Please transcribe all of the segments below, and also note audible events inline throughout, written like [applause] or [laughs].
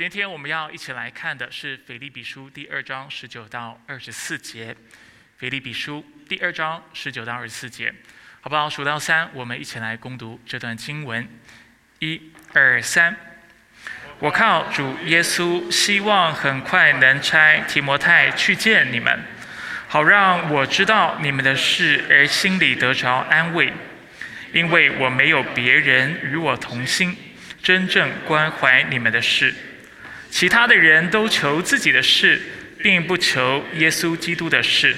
今天我们要一起来看的是《腓立比书》第二章十九到二十四节，《腓立比书》第二章十九到二十四节，好不好？数到三，我们一起来攻读这段经文。一、二、三。我靠主耶稣，希望很快能差提摩太去见你们，好让我知道你们的事，而心里得着安慰，因为我没有别人与我同心，真正关怀你们的事。其他的人都求自己的事，并不求耶稣基督的事。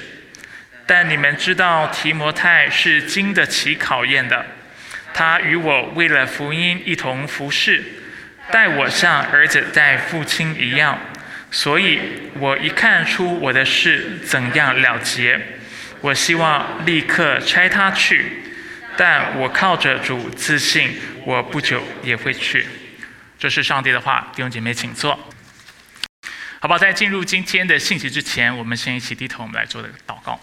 但你们知道提摩太是经得起考验的，他与我为了福音一同服侍，待我像儿子待父亲一样。所以我一看出我的事怎样了结，我希望立刻差他去。但我靠着主自信，我不久也会去。这是上帝的话，弟兄姐妹，请坐。好吧？在进入今天的信息之前，我们先一起低头，我们来做个祷告。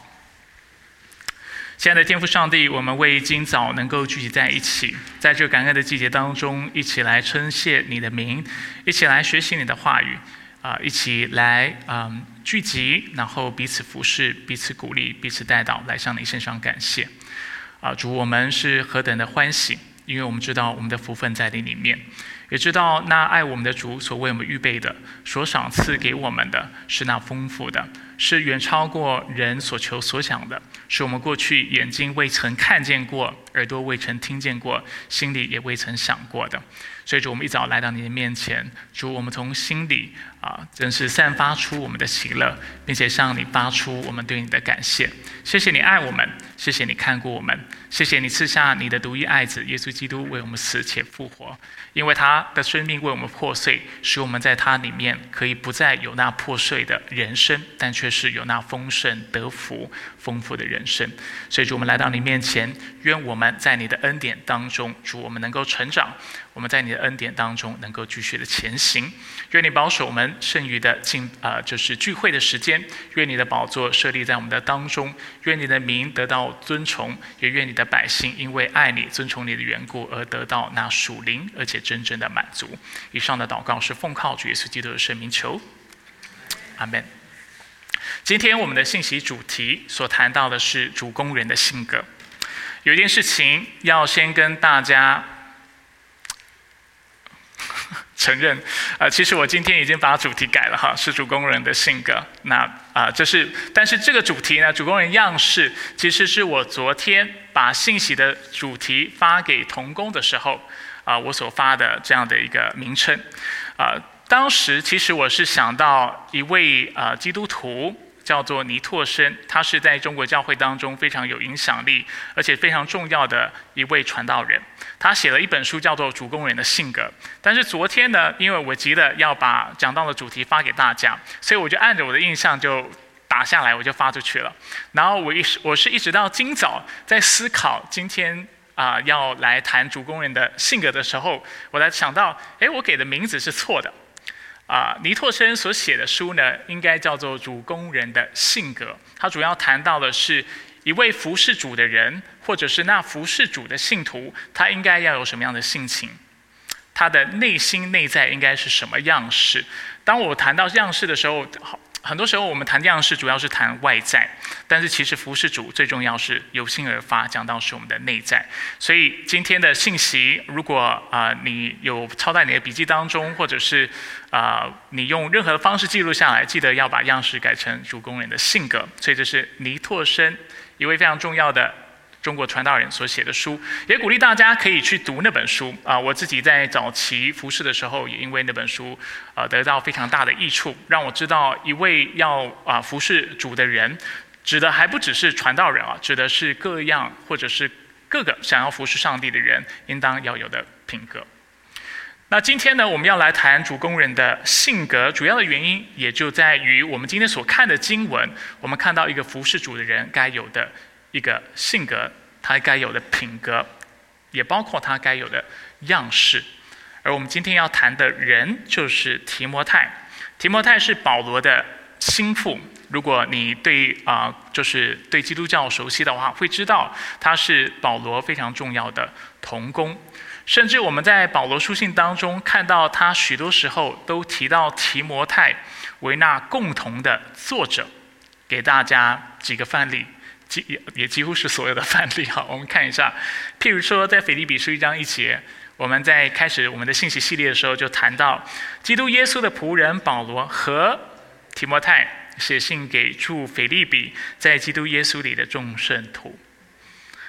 亲爱的天父上帝，我们为今早能够聚集在一起，在这感恩的季节当中，一起来称谢你的名，一起来学习你的话语，啊，一起来嗯聚集，然后彼此服侍，彼此鼓励，彼此带导，来向你献上感谢。啊，主，我们是何等的欢喜，因为我们知道我们的福分在你里面。也知道那爱我们的主所为我们预备的，所赏赐给我们的是那丰富的，是远超过人所求所想的，是我们过去眼睛未曾看见过，耳朵未曾听见过，心里也未曾想过的。所以主，我们一早来到你的面前，主，我们从心里啊，真是散发出我们的喜乐，并且向你发出我们对你的感谢。谢谢你爱我们，谢谢你看过我们，谢谢你赐下你的独一爱子耶稣基督为我们死且复活。因为他的生命为我们破碎，使我们在他里面可以不再有那破碎的人生，但却是有那丰盛得福、丰富的人生。所以，主，我们来到你面前，愿我们在你的恩典当中，主，我们能够成长。我们在你的恩典当中能够继续的前行，愿你保守我们剩余的进啊，就是聚会的时间。愿你的宝座设立在我们的当中，愿你的名得到尊崇，也愿你的百姓因为爱你、尊崇你的缘故而得到那属灵而且真正的满足。以上的祷告是奉靠主耶稣基督的圣名求，阿门。今天我们的信息主题所谈到的是主工人的性格。有一件事情要先跟大家。承认，啊，其实我今天已经把主题改了哈，是主工人的性格。那啊，这是，但是这个主题呢，主工人样式，其实是我昨天把信息的主题发给童工的时候，啊，我所发的这样的一个名称。啊，当时其实我是想到一位啊基督徒。叫做尼拓生，他是在中国教会当中非常有影响力，而且非常重要的一位传道人。他写了一本书，叫做《主工人的性格》。但是昨天呢，因为我急着要把讲到的主题发给大家，所以我就按着我的印象就打下来，我就发出去了。然后我一我是一直到今早在思考今天啊要来谈主工人的性格的时候，我才想到，哎，我给的名字是错的。啊，尼托生所写的书呢，应该叫做《主工人的性格》。他主要谈到的是一位服侍主的人，或者是那服侍主的信徒，他应该要有什么样的性情？他的内心内在应该是什么样式？当我谈到样式的时候，很多时候我们谈样式，主要是谈外在，但是其实服侍主最重要是由心而发，讲到是我们的内在。所以今天的信息，如果啊你有抄在你的笔记当中，或者是啊你用任何的方式记录下来，记得要把样式改成主工人的性格。所以这是尼拓生一位非常重要的。中国传道人所写的书，也鼓励大家可以去读那本书啊！我自己在早期服侍的时候，也因为那本书，呃，得到非常大的益处，让我知道一位要啊服侍主的人，指的还不只是传道人啊，指的是各样或者是各个想要服侍上帝的人应当要有的品格。那今天呢，我们要来谈主工人的性格，主要的原因也就在于我们今天所看的经文，我们看到一个服侍主的人该有的。一个性格，他该有的品格，也包括他该有的样式。而我们今天要谈的人就是提摩太。提摩太是保罗的心腹。如果你对啊，就是对基督教熟悉的话，会知道他是保罗非常重要的同工。甚至我们在保罗书信当中看到，他许多时候都提到提摩太为那共同的作者。给大家几个范例，几也也几乎是所有的范例哈。我们看一下，譬如说在腓立比书一章一节，我们在开始我们的信息系列的时候就谈到，基督耶稣的仆人保罗和提摩太写信给住腓立比在基督耶稣里的众圣徒。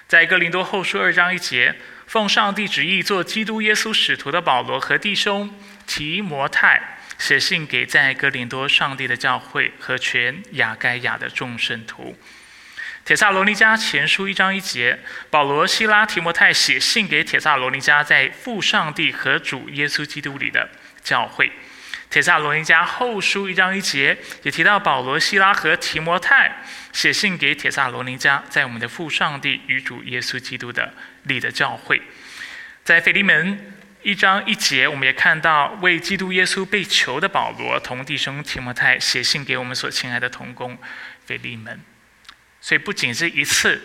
在哥林多后书二章一节。奉上帝旨意做基督耶稣使徒的保罗和弟兄提摩太写信给在哥林多上帝的教会和全亚该亚的众圣徒。铁萨罗尼迦前书一章一节，保罗、希拉、提摩太写信给铁萨罗尼迦在父上帝和主耶稣基督里的教会。铁萨罗尼迦后书一章一节也提到保罗、希拉和提摩太写信给铁萨罗尼迦在我们的父上帝与主耶稣基督的。里的教会，在腓利门一章一节，我们也看到为基督耶稣被囚的保罗同弟兄提摩太写信给我们所亲爱的同工腓利门。所以不仅是一次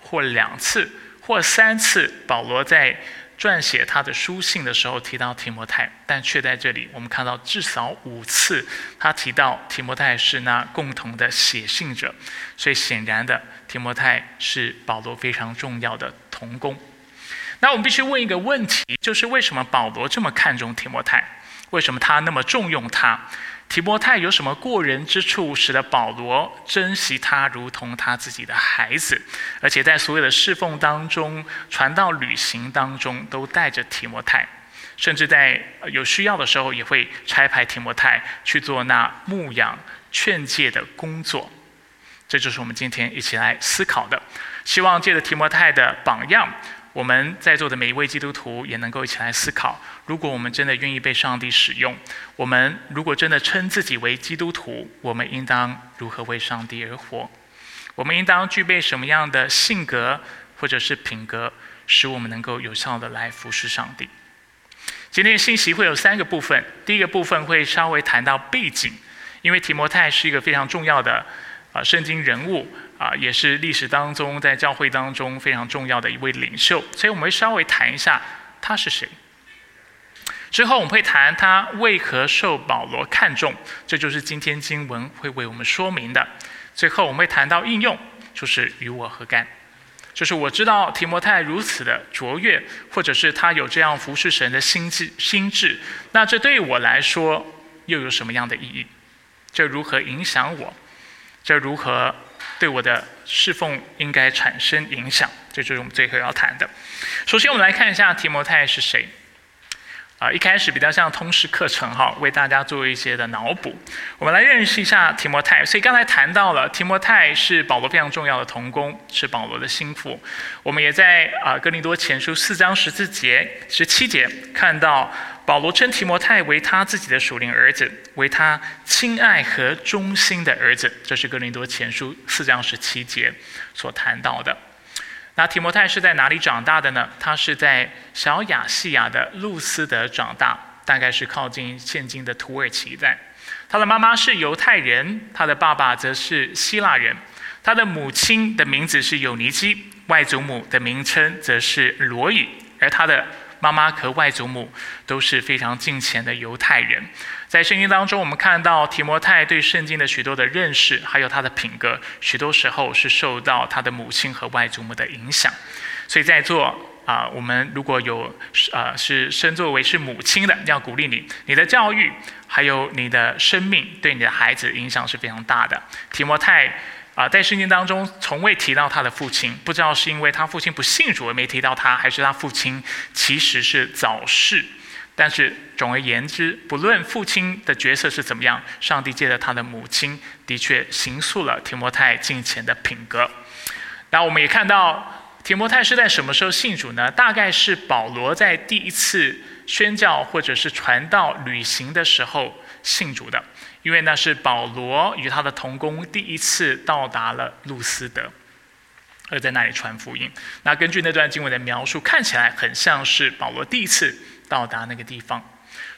或两次或三次，保罗在撰写他的书信的时候提到提摩太，但却在这里我们看到至少五次他提到提摩太是那共同的写信者。所以显然的，提摩太是保罗非常重要的。同工，那我们必须问一个问题，就是为什么保罗这么看重提摩太？为什么他那么重用他？提摩太有什么过人之处，使得保罗珍惜他如同他自己的孩子？而且在所有的侍奉当中、传道旅行当中，都带着提摩太，甚至在有需要的时候，也会差派提摩太去做那牧养、劝诫的工作。这就是我们今天一起来思考的。希望借着提摩太的榜样，我们在座的每一位基督徒也能够一起来思考：如果我们真的愿意被上帝使用，我们如果真的称自己为基督徒，我们应当如何为上帝而活？我们应当具备什么样的性格或者是品格，使我们能够有效的来服侍上帝？今天的信息会有三个部分，第一个部分会稍微谈到背景，因为提摩太是一个非常重要的啊圣经人物。啊，也是历史当中在教会当中非常重要的一位领袖，所以我们会稍微谈一下他是谁。之后我们会谈他为何受保罗看重，这就是今天经文会为我们说明的。最后我们会谈到应用，就是与我何干？就是我知道提摩太如此的卓越，或者是他有这样服侍神的心智心智，那这对我来说又有什么样的意义？这如何影响我？这如何？对我的侍奉应该产生影响，这就是我们最后要谈的。首先，我们来看一下提摩太是谁。啊，一开始比较像通识课程哈，为大家做一些的脑补。我们来认识一下提摩太。所以刚才谈到了提摩太是保罗非常重要的同工，是保罗的心腹。我们也在啊哥林多前书四章十四节、十七节看到。保罗称提摩太为他自己的属灵儿子，为他亲爱和忠心的儿子。这是哥林多前书四章十七节所谈到的。那提摩太是在哪里长大的呢？他是在小亚细亚的路斯德长大，大概是靠近现今的土耳其在。他的妈妈是犹太人，他的爸爸则是希腊人。他的母亲的名字是有尼基，外祖母的名称则是罗以，而他的。妈妈和外祖母都是非常敬虔的犹太人，在圣经当中，我们看到提摩太对圣经的许多的认识，还有他的品格，许多时候是受到他的母亲和外祖母的影响。所以在座啊，我们如果有啊是身作为是母亲的，要鼓励你，你的教育还有你的生命对你的孩子影响是非常大的。提摩太。啊，在圣经当中从未提到他的父亲，不知道是因为他父亲不信主而没提到他，还是他父亲其实是早逝。但是总而言之，不论父亲的角色是怎么样，上帝借着他的母亲的确形塑了提摩太敬虔的品格。那我们也看到提摩太是在什么时候信主呢？大概是保罗在第一次宣教或者是传道旅行的时候信主的。因为那是保罗与他的同工第一次到达了路斯德，而在那里传福音。那根据那段经文的描述，看起来很像是保罗第一次到达那个地方。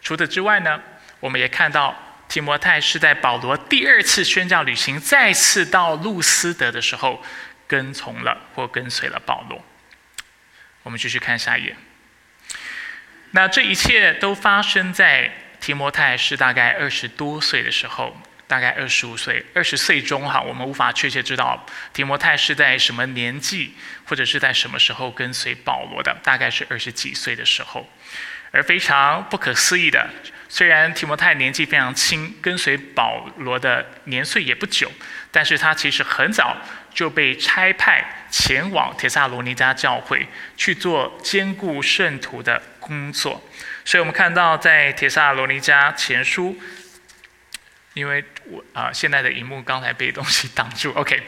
除此之外呢，我们也看到提摩太是在保罗第二次宣教旅行再次到路斯德的时候，跟从了或跟随了保罗。我们继续看下一页。那这一切都发生在提摩太是大概二十多岁的时候，大概二十五岁、二十岁中哈，我们无法确切知道提摩太是在什么年纪或者是在什么时候跟随保罗的，大概是二十几岁的时候。而非常不可思议的，虽然提摩太年纪非常轻，跟随保罗的年岁也不久，但是他其实很早就被差派前往铁萨罗尼迦教会去做兼顾圣徒的。工作，所以我们看到在铁萨罗尼迦前书，因为我啊现在的荧幕刚才被东西挡住，OK，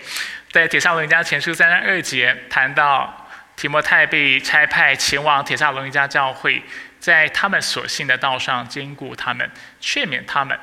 在铁萨罗尼迦前书三章二节谈到提摩太被差派前往铁萨罗尼迦教会，在他们所信的道上兼顾他们，劝勉他们。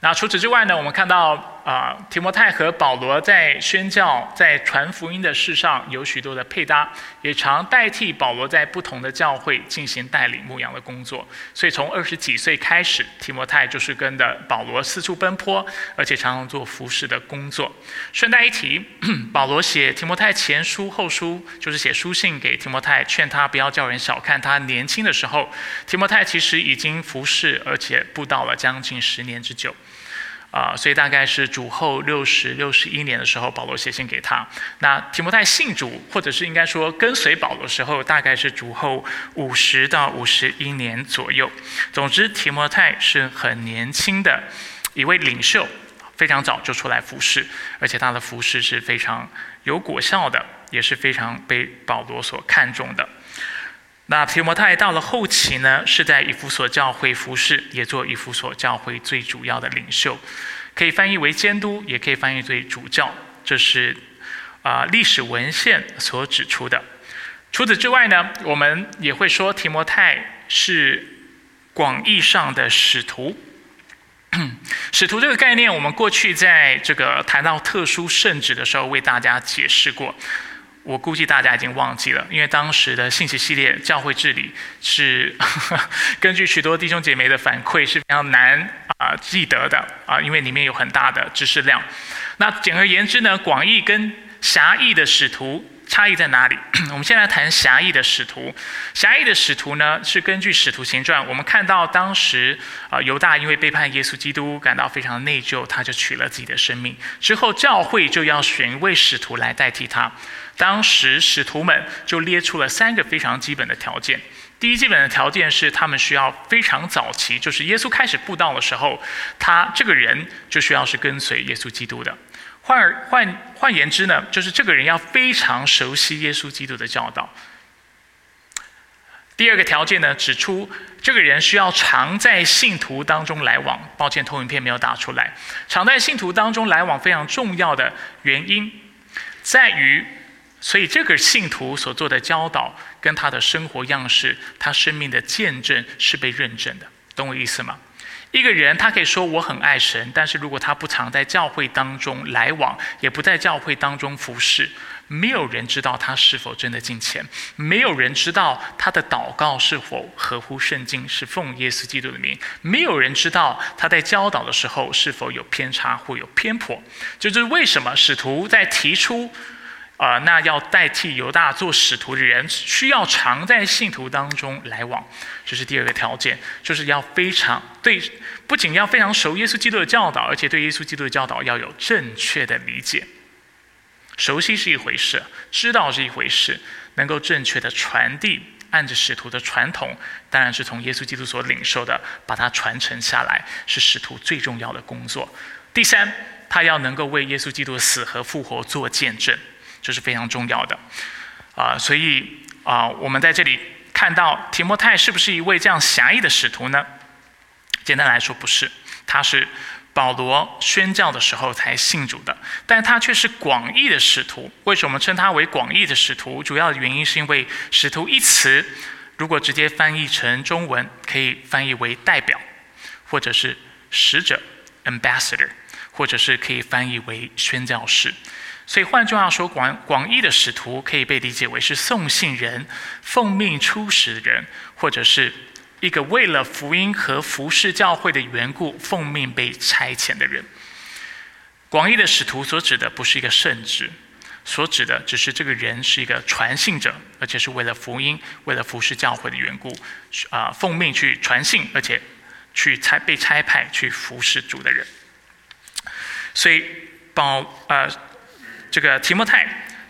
那除此之外呢？我们看到啊，提摩太和保罗在宣教、在传福音的事上有许多的配搭，也常代替保罗在不同的教会进行带领牧羊的工作。所以从二十几岁开始，提摩太就是跟着保罗四处奔波，而且常常做服侍的工作。顺带一提，保罗写提摩太前书、后书，就是写书信给提摩太，劝他不要叫人小看他年轻的时候。提摩太其实已经服侍，而且布道了将近十年之久。啊，所以大概是主后六十六十一年的时候，保罗写信给他。那提摩太信主，或者是应该说跟随保罗的时候，大概是主后五十到五十一年左右。总之，提摩太是很年轻的一位领袖，非常早就出来服侍，而且他的服侍是非常有果效的，也是非常被保罗所看重的。那提摩太到了后期呢，是在以弗所教会服侍，也做以弗所教会最主要的领袖，可以翻译为监督，也可以翻译为主教，这是啊历史文献所指出的。除此之外呢，我们也会说提摩太是广义上的使徒。[clears throat] 使徒这个概念，我们过去在这个谈到特殊圣旨的时候，为大家解释过。我估计大家已经忘记了，因为当时的信息系列教会治理是 [laughs] 根据许多弟兄姐妹的反馈是非常难啊记得的啊，因为里面有很大的知识量。那简而言之呢，广义跟狭义的使徒差异在哪里？[clears throat] 我们先来谈狭义的使徒。狭义的使徒呢，是根据使徒行传，我们看到当时啊犹大因为背叛耶稣基督，感到非常内疚，他就取了自己的生命。之后教会就要选一位使徒来代替他。当时使徒们就列出了三个非常基本的条件。第一基本的条件是，他们需要非常早期，就是耶稣开始布道的时候，他这个人就需要是跟随耶稣基督的。换而换换言之呢，就是这个人要非常熟悉耶稣基督的教导。第二个条件呢，指出这个人需要常在信徒当中来往。抱歉，投影片没有打出来。常在信徒当中来往非常重要的原因，在于。所以，这个信徒所做的教导跟他的生活样式、他生命的见证是被认证的，懂我意思吗？一个人他可以说我很爱神，但是如果他不常在教会当中来往，也不在教会当中服侍，没有人知道他是否真的敬虔，没有人知道他的祷告是否合乎圣经，是奉耶稣基督的名，没有人知道他在教导的时候是否有偏差或有偏颇。这就是为什么使徒在提出。啊，那要代替犹大做使徒的人，需要常在信徒当中来往，这是第二个条件，就是要非常对，不仅要非常熟耶稣基督的教导，而且对耶稣基督的教导要有正确的理解。熟悉是一回事，知道是一回事，能够正确的传递，按着使徒的传统，当然是从耶稣基督所领受的，把它传承下来，是使徒最重要的工作。第三，他要能够为耶稣基督的死和复活做见证。这是非常重要的，啊，所以啊，我们在这里看到提摩太是不是一位这样狭义的使徒呢？简单来说，不是，他是保罗宣教的时候才信主的，但他却是广义的使徒。为什么称他为广义的使徒？主要的原因是因为“使徒”一词，如果直接翻译成中文，可以翻译为代表，或者是使者 （ambassador），或者是可以翻译为宣教士。所以换句话说，广广义的使徒可以被理解为是送信人、奉命出使的人，或者是一个为了福音和服侍教会的缘故奉命被差遣的人。广义的使徒所指的不是一个圣职，所指的只是这个人是一个传信者，而且是为了福音、为了服侍教会的缘故，啊，奉命去传信，而且去差被差派去服侍主的人。所以保呃这个提摩太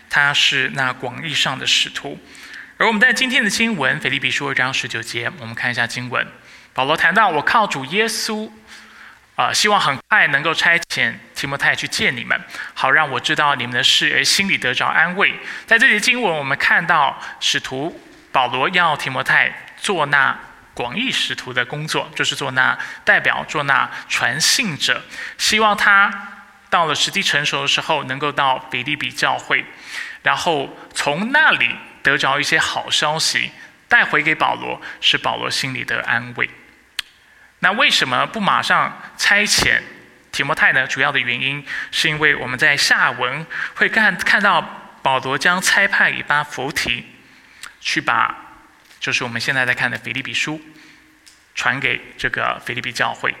他是那广义上的使徒，而我们在今天的经文腓立比书二章十九节，我们看一下经文，保罗谈到我靠主耶稣。啊，希望很快能够差遣提摩太去见你们，好让我知道你们的事，而心里得着安慰。在这里经文，我们看到使徒保罗要提摩太做那广义使徒的工作，就是做那代表，做那传信者。希望他到了时机成熟的时候，能够到比利比教会，然后从那里得着一些好消息，带回给保罗，是保罗心里的安慰。那为什么不马上差遣提摩太呢？主要的原因是因为我们在下文会看看到保罗将差派以巴弗提去把，就是我们现在在看的腓利比书传给这个腓利比教会。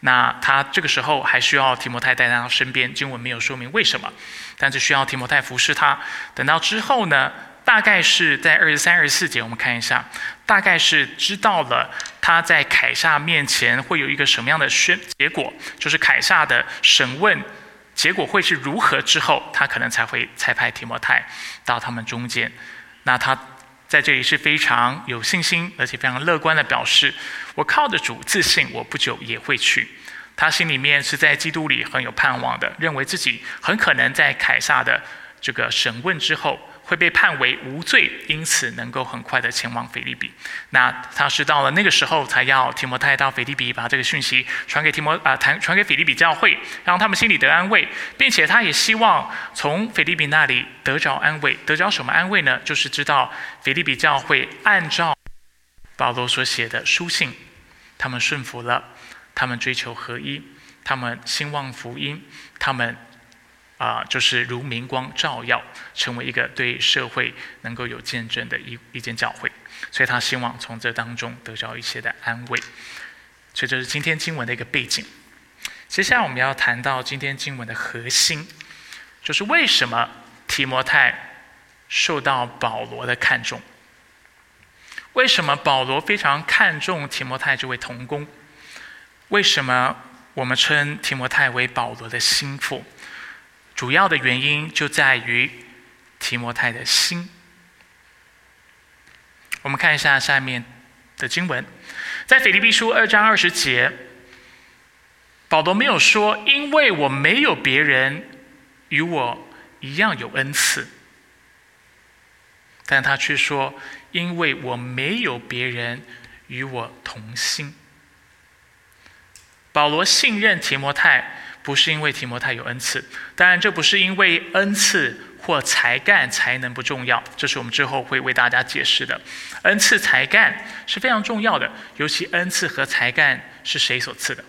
那他这个时候还需要提摩太带在他身边，经文没有说明为什么，但是需要提摩太服侍他。等到之后呢？大概是在二十三、二十四节，我们看一下，大概是知道了他在凯撒面前会有一个什么样的宣结果，就是凯撒的审问结果会是如何之后，他可能才会才派提摩太到他们中间。那他在这里是非常有信心，而且非常乐观的表示：我靠着主自信，我不久也会去。他心里面是在基督里很有盼望的，认为自己很可能在凯撒的这个审问之后。会被判为无罪，因此能够很快的前往腓利比。那他是到了那个时候，才要提摩太到腓利比，把这个讯息传给提摩啊，传传给腓利比教会，让他们心里得安慰，并且他也希望从腓利比那里得着安慰。得着什么安慰呢？就是知道腓利比教会按照保罗所写的书信，他们顺服了，他们追求合一，他们兴旺福音，他们。啊，就是如明光照耀，成为一个对社会能够有见证的一一间教会，所以他希望从这当中得到一些的安慰，所以这是今天经文的一个背景。接下来我们要谈到今天经文的核心，就是为什么提摩太受到保罗的看重？为什么保罗非常看重提摩太这位童工？为什么我们称提摩太为保罗的心腹？主要的原因就在于提摩太的心。我们看一下下面的经文，在腓立比书二章二十节，保罗没有说，因为我没有别人与我一样有恩赐，但他却说，因为我没有别人与我同心。保罗信任提摩太。不是因为提摩太有恩赐，当然这不是因为恩赐或才干才能不重要，这是我们之后会为大家解释的。恩赐才干是非常重要的，尤其恩赐和才干是谁所赐的？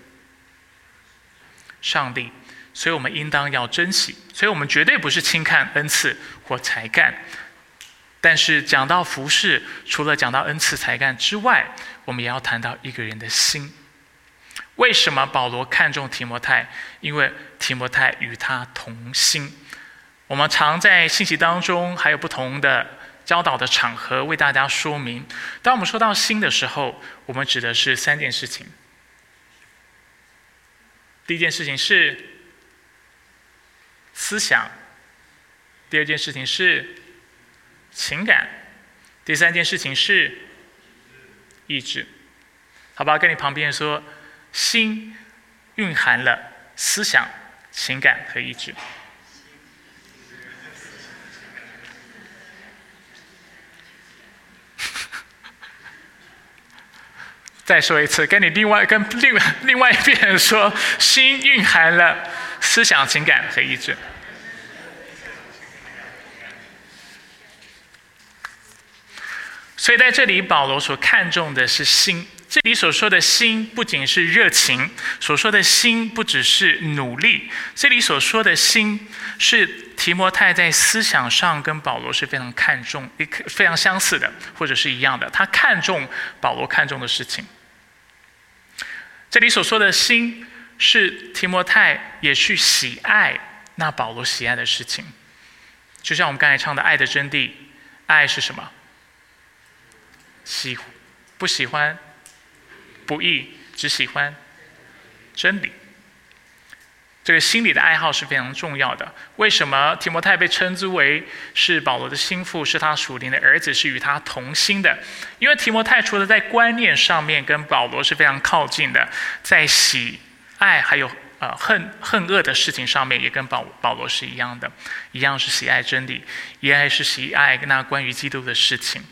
上帝，所以我们应当要珍惜。所以我们绝对不是轻看恩赐或才干，但是讲到服饰，除了讲到恩赐才干之外，我们也要谈到一个人的心。为什么保罗看重提摩太？因为提摩太与他同心。我们常在信息当中，还有不同的教导的场合，为大家说明。当我们说到心的时候，我们指的是三件事情。第一件事情是思想，第二件事情是情感，第三件事情是意志。好吧，跟你旁边说。心蕴含了思想、情感和意志。[laughs] 再说一次，跟你另外跟另外另外一遍说，心蕴含了思想、情感和意志。所以在这里，保罗所看重的是心。这里所说的心，不仅是热情；所说的心，不只是努力。这里所说的心，是提摩太在思想上跟保罗是非常看重、非常相似的，或者是一样的。他看重保罗看重的事情。这里所说的心，是提摩太也去喜爱那保罗喜爱的事情。就像我们刚才唱的《爱的真谛》，爱是什么？喜不喜欢？不义，只喜欢真理。这个心理的爱好是非常重要的。为什么提摩太被称之为是保罗的心腹，是他属灵的儿子，是与他同心的？因为提摩太除了在观念上面跟保罗是非常靠近的，在喜爱还有呃恨恨恶的事情上面，也跟保保罗是一样的，一样是喜爱真理，一爱是喜爱那关于基督的事情。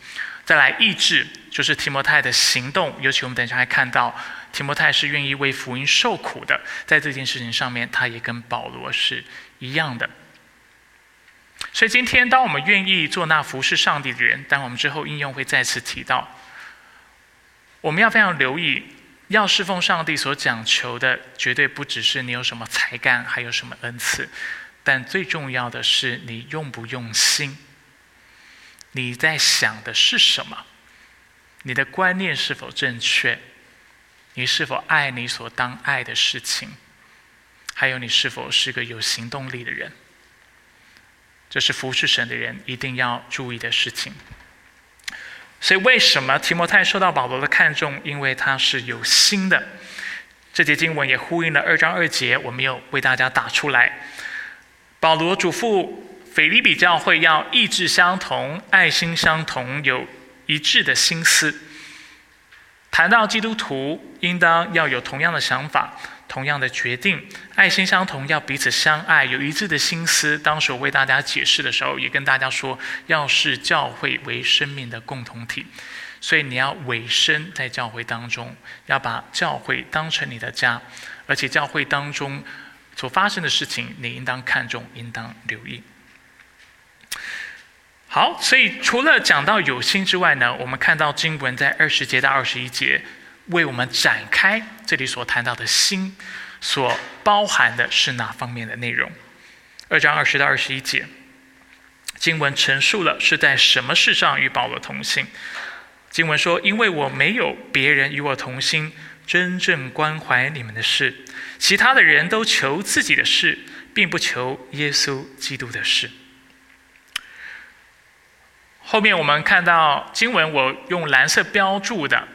再来意志，就是提摩太的行动。尤其我们等一下还看到，提摩太是愿意为福音受苦的，在这件事情上面，他也跟保罗是一样的。所以今天，当我们愿意做那服侍上帝的人，但我们之后应用会再次提到，我们要非常留意，要侍奉上帝所讲求的，绝对不只是你有什么才干，还有什么恩赐，但最重要的是你用不用心。你在想的是什么？你的观念是否正确？你是否爱你所当爱的事情？还有，你是否是个有行动力的人？这是服侍神的人一定要注意的事情。所以，为什么提摩太受到保罗的看重？因为他是有心的。这节经文也呼应了二章二节，我们有为大家打出来。保罗嘱咐。腓利比教会要意志相同、爱心相同、有一致的心思。谈到基督徒，应当要有同样的想法、同样的决定，爱心相同，要彼此相爱，有一致的心思。当时我为大家解释的时候，也跟大家说，要视教会为生命的共同体，所以你要委身在教会当中，要把教会当成你的家，而且教会当中所发生的事情，你应当看重，应当留意。好，所以除了讲到有心之外呢，我们看到经文在二十节到二十一节为我们展开这里所谈到的心所包含的是哪方面的内容。二章二十到二十一节，经文陈述了是在什么事上与保罗同心。经文说：“因为我没有别人与我同心，真正关怀你们的事，其他的人都求自己的事，并不求耶稣基督的事。”后面我们看到经文，我用蓝色标注的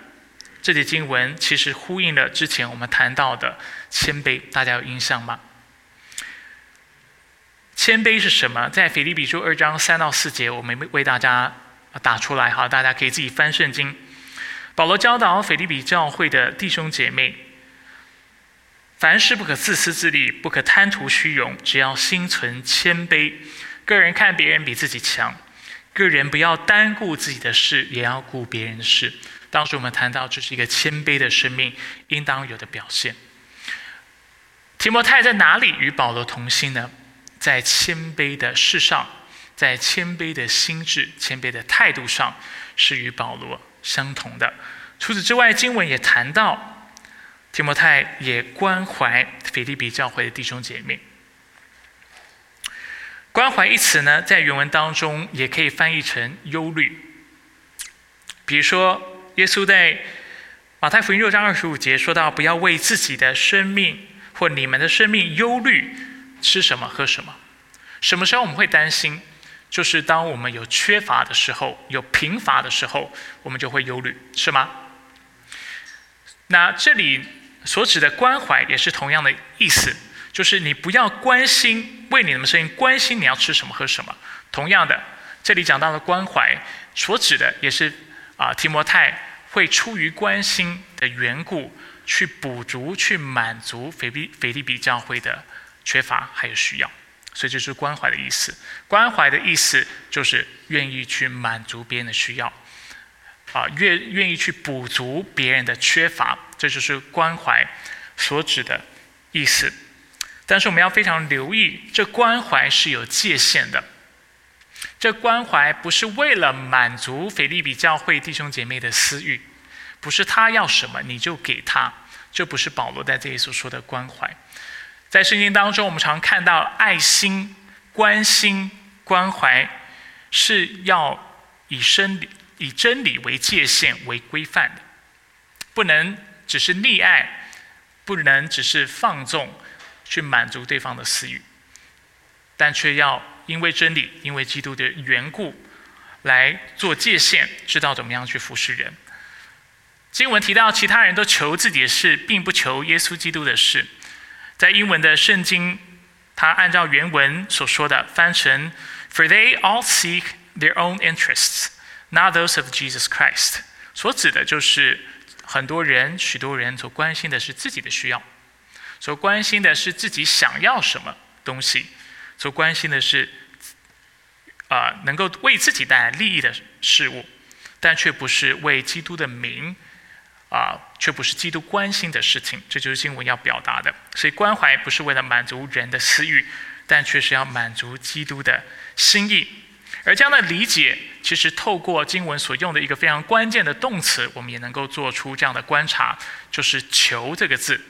这节经文，其实呼应了之前我们谈到的谦卑。大家有印象吗？谦卑是什么？在腓立比书二章三到四节，我们为大家打出来，好，大家可以自己翻圣经。保罗教导腓立比教会的弟兄姐妹：凡事不可自私自利，不可贪图虚荣，只要心存谦卑，个人看别人比自己强。个人不要单顾自己的事，也要顾别人的事。当时我们谈到，这是一个谦卑的生命应当有的表现。提摩太在哪里与保罗同心呢？在谦卑的事上，在谦卑的心智、谦卑的态度上，是与保罗相同的。除此之外，经文也谈到，提摩太也关怀腓立比教会的弟兄姐妹。关怀一词呢，在原文当中也可以翻译成忧虑。比如说，耶稣在马太福音六章二十五节说到：“不要为自己的生命或你们的生命忧虑，吃什么喝什么。”什么时候我们会担心？就是当我们有缺乏的时候，有贫乏的时候，我们就会忧虑，是吗？那这里所指的关怀也是同样的意思。就是你不要关心为你的生意关心你要吃什么喝什么。同样的，这里讲到的关怀所指的也是啊，提摩太会出于关心的缘故去补足、去满足腓利腓利比教会的缺乏还有需要，所以这是关怀的意思。关怀的意思就是愿意去满足别人的需要，啊，愿愿意去补足别人的缺乏，这就是关怀所指的意思。但是我们要非常留意，这关怀是有界限的。这关怀不是为了满足腓利比教会弟兄姐妹的私欲，不是他要什么你就给他，这不是保罗在这里所说的关怀。在圣经当中，我们常看到爱心、关心、关怀是要以真理、以真理为界限为规范的，不能只是溺爱，不能只是放纵。去满足对方的私欲，但却要因为真理、因为基督的缘故来做界限，知道怎么样去服侍人。经文提到，其他人都求自己的事，并不求耶稣基督的事。在英文的圣经，它按照原文所说的翻成：“For they all seek their own interests, not those of Jesus Christ。”所指的就是很多人、许多人所关心的是自己的需要，所关心的是自己想要什么东西，所关心的是啊能够为自己带来利益的事物，但却不是为基督的名。啊，却不是基督关心的事情，这就是经文要表达的。所以关怀不是为了满足人的私欲，但却是要满足基督的心意。而这样的理解，其实透过经文所用的一个非常关键的动词，我们也能够做出这样的观察，就是“求”这个字。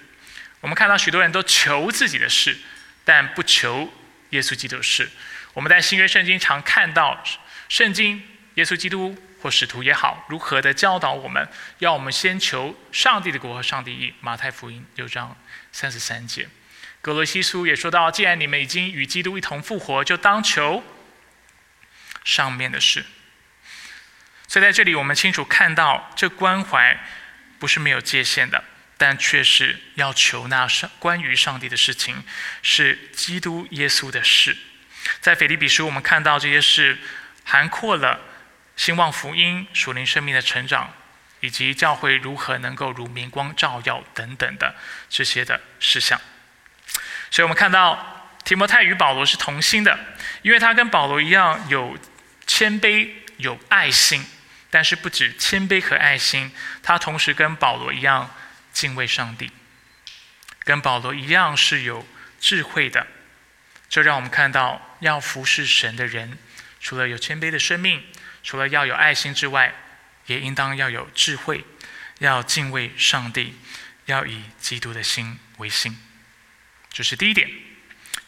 我们看到许多人都求自己的事，但不求耶稣基督的事。我们在新约圣经常看到圣经耶稣基督。或使徒也好，如何的教导我们，要我们先求上帝的国和上帝义。马太福音六章三十三节，格罗西书也说到：既然你们已经与基督一同复活，就当求上面的事。所以在这里，我们清楚看到，这关怀不是没有界限的，但却是要求那上关于上帝的事情，是基督耶稣的事。在腓立比书，我们看到这些事涵括了。兴旺福音、属灵生命的成长，以及教会如何能够如明光照耀等等的这些的事项。所以我们看到提摩太与保罗是同心的，因为他跟保罗一样有谦卑、有爱心。但是不止谦卑和爱心，他同时跟保罗一样敬畏上帝，跟保罗一样是有智慧的。这让我们看到，要服侍神的人，除了有谦卑的生命。除了要有爱心之外，也应当要有智慧，要敬畏上帝，要以基督的心为心，这是第一点。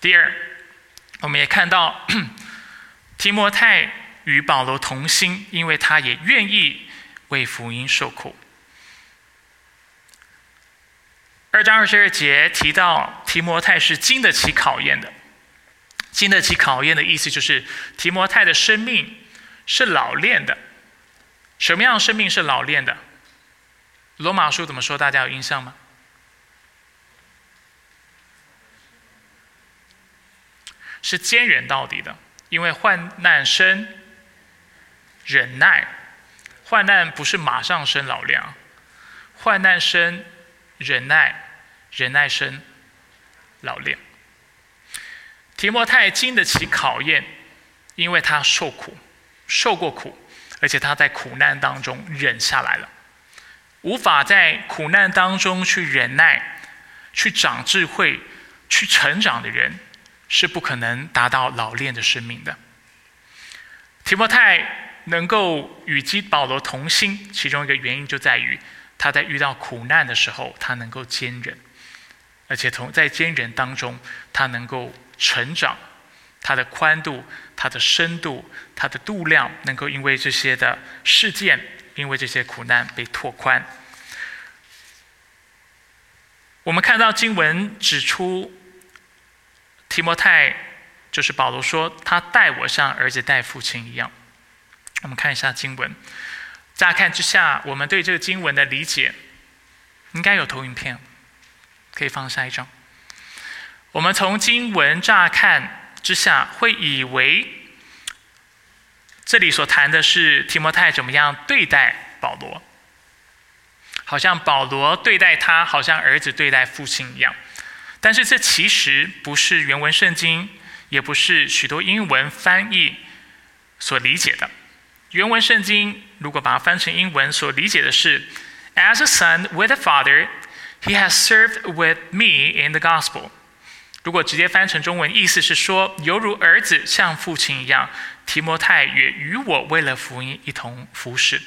第二，我们也看到 [clears throat] 提摩太与保罗同心，因为他也愿意为福音受苦。二章二十二节提到提摩太是经得起考验的，经得起考验的意思就是提摩太的生命。是老练的，什么样生命是老练的？罗马书怎么说？大家有印象吗？是坚忍到底的，因为患难生忍耐，患难不是马上生老练，患难生忍耐，忍耐生老练。提摩太经得起考验，因为他受苦。受过苦，而且他在苦难当中忍下来了。无法在苦难当中去忍耐、去长智慧、去成长的人，是不可能达到老练的生命的。提摩太能够与基保罗同心，其中一个原因就在于他在遇到苦难的时候，他能够坚忍，而且从在坚忍当中，他能够成长。它的宽度、它的深度、它的度量，能够因为这些的事件，因为这些苦难被拓宽。我们看到经文指出，提摩太就是保罗说，他待我像儿子待父亲一样。我们看一下经文，乍看之下，我们对这个经文的理解，应该有投影片，可以放下一张。我们从经文乍看。之下会以为，这里所谈的是提摩太怎么样对待保罗，好像保罗对待他，好像儿子对待父亲一样。但是这其实不是原文圣经，也不是许多英文翻译所理解的。原文圣经如果把它翻成英文，所理解的是，As a son with a father, he has served with me in the gospel. 如果直接翻成中文，意思是说，犹如儿子像父亲一样，提摩太也与我为了福音一同服侍。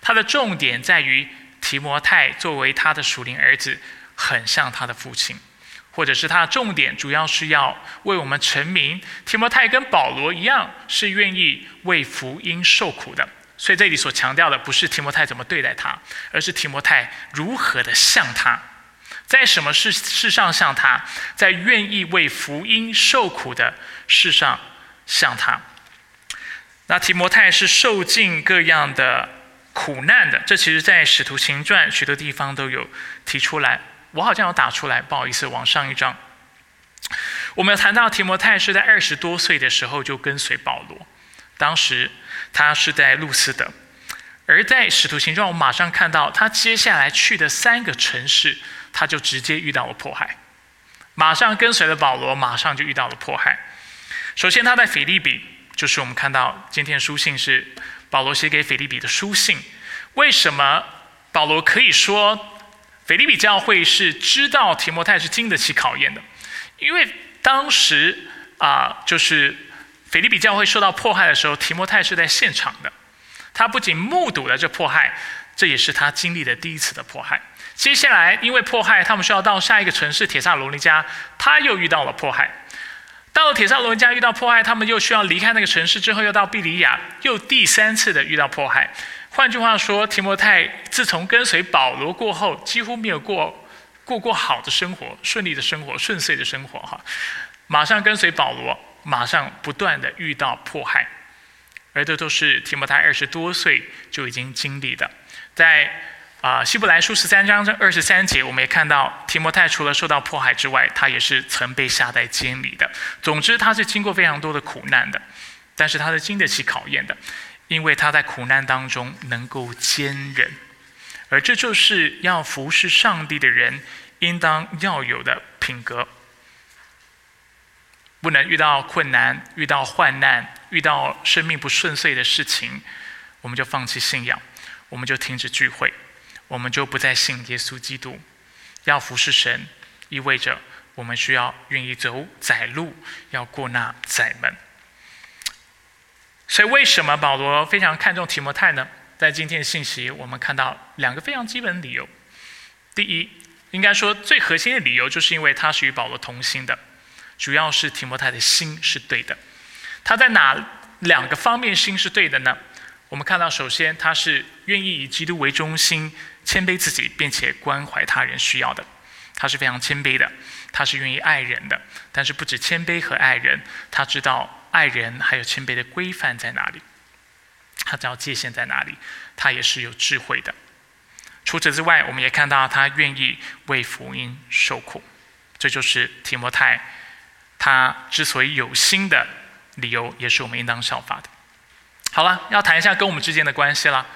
他的重点在于，提摩太作为他的属灵儿子，很像他的父亲，或者是他的重点主要是要为我们成名。提摩太跟保罗一样，是愿意为福音受苦的。所以这里所强调的，不是提摩太怎么对待他，而是提摩太如何的像他。在什么事事上像他，在愿意为福音受苦的事上像他。那提摩太是受尽各样的苦难的，这其实在使徒行传许多地方都有提出来。我好像有打出来，不好意思，往上一张。我们谈到提摩太是在二十多岁的时候就跟随保罗，当时他是在路斯的，而在使徒行传，我马上看到他接下来去的三个城市，他就直接遇到了迫害，马上跟随了保罗，马上就遇到了迫害。首先他在腓利比。就是我们看到今天书信是保罗写给腓利比的书信。为什么保罗可以说腓利比教会是知道提摩太是经得起考验的？因为当时啊，就是腓利比教会受到迫害的时候，提摩太是在现场的。他不仅目睹了这迫害，这也是他经历的第一次的迫害。接下来因为迫害，他们需要到下一个城市铁萨罗尼加，他又遇到了迫害。到了铁萨罗尼加遇到迫害，他们又需要离开那个城市，之后又到比利亚，又第三次的遇到迫害。换句话说，提摩太自从跟随保罗过后，几乎没有过过过好的生活、顺利的生活、顺遂的生活。哈，马上跟随保罗，马上不断的遇到迫害，而这都是提摩太二十多岁就已经经历的，在。啊，希伯来书十三章这二十三节，我们也看到提摩太除了受到迫害之外，他也是曾被下在监里的。总之，他是经过非常多的苦难的，但是他是经得起考验的，因为他在苦难当中能够坚忍，而这就是要服侍上帝的人应当要有的品格。不能遇到困难、遇到患难、遇到生命不顺遂的事情，我们就放弃信仰，我们就停止聚会。我们就不再信耶稣基督，要服侍神，意味着我们需要愿意走窄路，要过那窄门。所以，为什么保罗非常看重提摩太呢？在今天的信息，我们看到两个非常基本的理由。第一，应该说最核心的理由，就是因为他是与保罗同心的，主要是提摩太的心是对的。他在哪两个方面心是对的呢？我们看到，首先他是愿意以基督为中心。谦卑自己，并且关怀他人需要的，他是非常谦卑的，他是愿意爱人的。但是不止谦卑和爱人，他知道爱人还有谦卑的规范在哪里，他知道界限在哪里，他也是有智慧的。除此之外，我们也看到他愿意为福音受苦，这就是提摩太他之所以有心的理由，也是我们应当效法的。好了，要谈一下跟我们之间的关系了。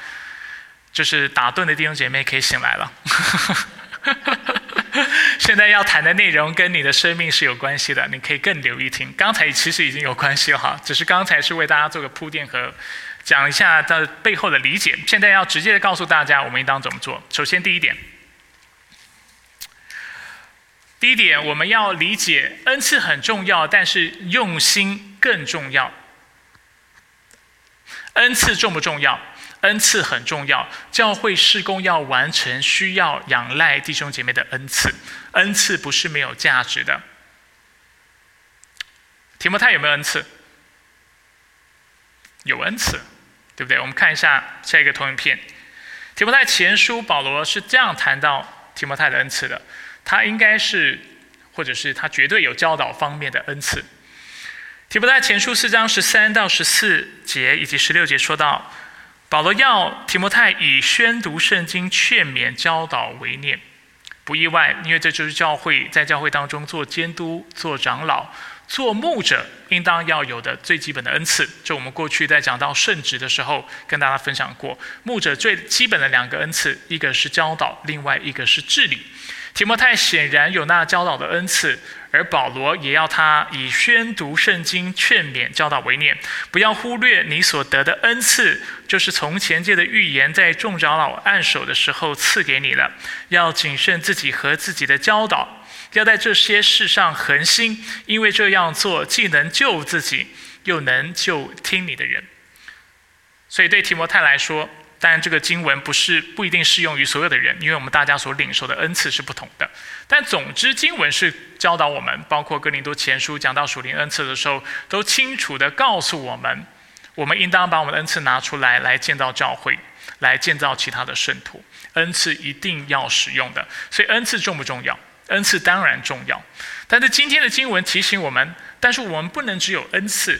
就是打盹的弟兄姐妹可以醒来了。[laughs] 现在要谈的内容跟你的生命是有关系的，你可以更留意听。刚才其实已经有关系了哈，只是刚才是为大家做个铺垫和讲一下的背后的理解。现在要直接的告诉大家，我们应当怎么做。首先，第一点，第一点，我们要理解恩赐很重要，但是用心更重要。恩赐重不重要？恩赐很重要，教会事工要完成，需要仰赖弟兄姐妹的恩赐。恩赐不是没有价值的。提摩太有没有恩赐？有恩赐，对不对？我们看一下下一个投影片。提摩太前书，保罗是这样谈到提摩太的恩赐的。他应该是，或者是他绝对有教导方面的恩赐。提摩太前书四章十三到十四节以及十六节说到。保罗要提摩太以宣读圣经、劝勉、教导为念，不意外，因为这就是教会在教会当中做监督、做长老、做牧者应当要有的最基本的恩赐。就我们过去在讲到圣职的时候，跟大家分享过，牧者最基本的两个恩赐，一个是教导，另外一个是治理。提摩太显然有那教导的恩赐。而保罗也要他以宣读圣经、劝勉、教导为念，不要忽略你所得的恩赐，就是从前界的预言在众长老按手的时候赐给你了。要谨慎自己和自己的教导，要在这些事上恒心，因为这样做既能救自己，又能救听你的人。所以对提摩太来说。但这个经文不是不一定适用于所有的人，因为我们大家所领受的恩赐是不同的。但总之，经文是教导我们，包括哥林多前书讲到属灵恩赐的时候，都清楚的告诉我们，我们应当把我们的恩赐拿出来，来建造教会，来建造其他的圣徒。恩赐一定要使用的，所以恩赐重不重要？恩赐当然重要。但是今天的经文提醒我们，但是我们不能只有恩赐，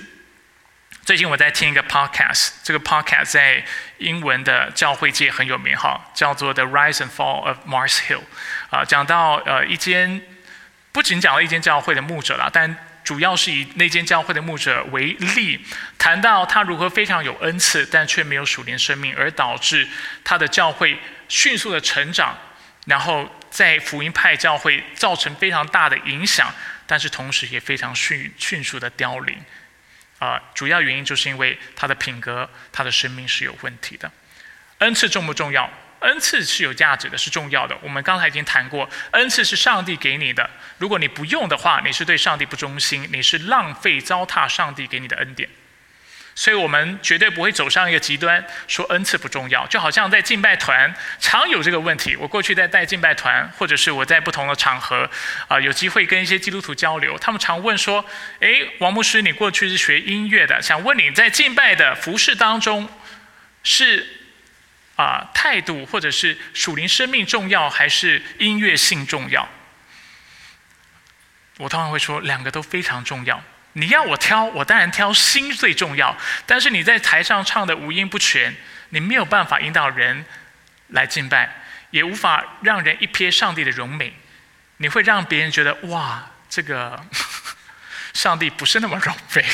最近我在听一个 podcast，这个 podcast 在英文的教会界很有名哈，叫做《The Rise and Fall of Mars Hill》啊，讲到呃一间不仅讲了一间教会的牧者啦，但主要是以那间教会的牧者为例，谈到他如何非常有恩赐，但却没有属灵生命，而导致他的教会迅速的成长，然后在福音派教会造成非常大的影响，但是同时也非常迅迅速的凋零。啊，主要原因就是因为他的品格、他的生命是有问题的。恩赐重不重要？恩赐是有价值的，是重要的。我们刚才已经谈过，恩赐是上帝给你的。如果你不用的话，你是对上帝不忠心，你是浪费糟蹋上帝给你的恩典。所以我们绝对不会走上一个极端，说恩赐不重要。就好像在敬拜团常有这个问题。我过去在带敬拜团，或者是我在不同的场合啊，有机会跟一些基督徒交流，他们常问说：“诶，王牧师，你过去是学音乐的，想问你在敬拜的服饰当中，是啊态度或者是属灵生命重要，还是音乐性重要？”我通常会说，两个都非常重要。你要我挑，我当然挑心最重要。但是你在台上唱的五音不全，你没有办法引导人来敬拜，也无法让人一瞥上帝的荣美。你会让别人觉得哇，这个 [laughs] 上帝不是那么荣美。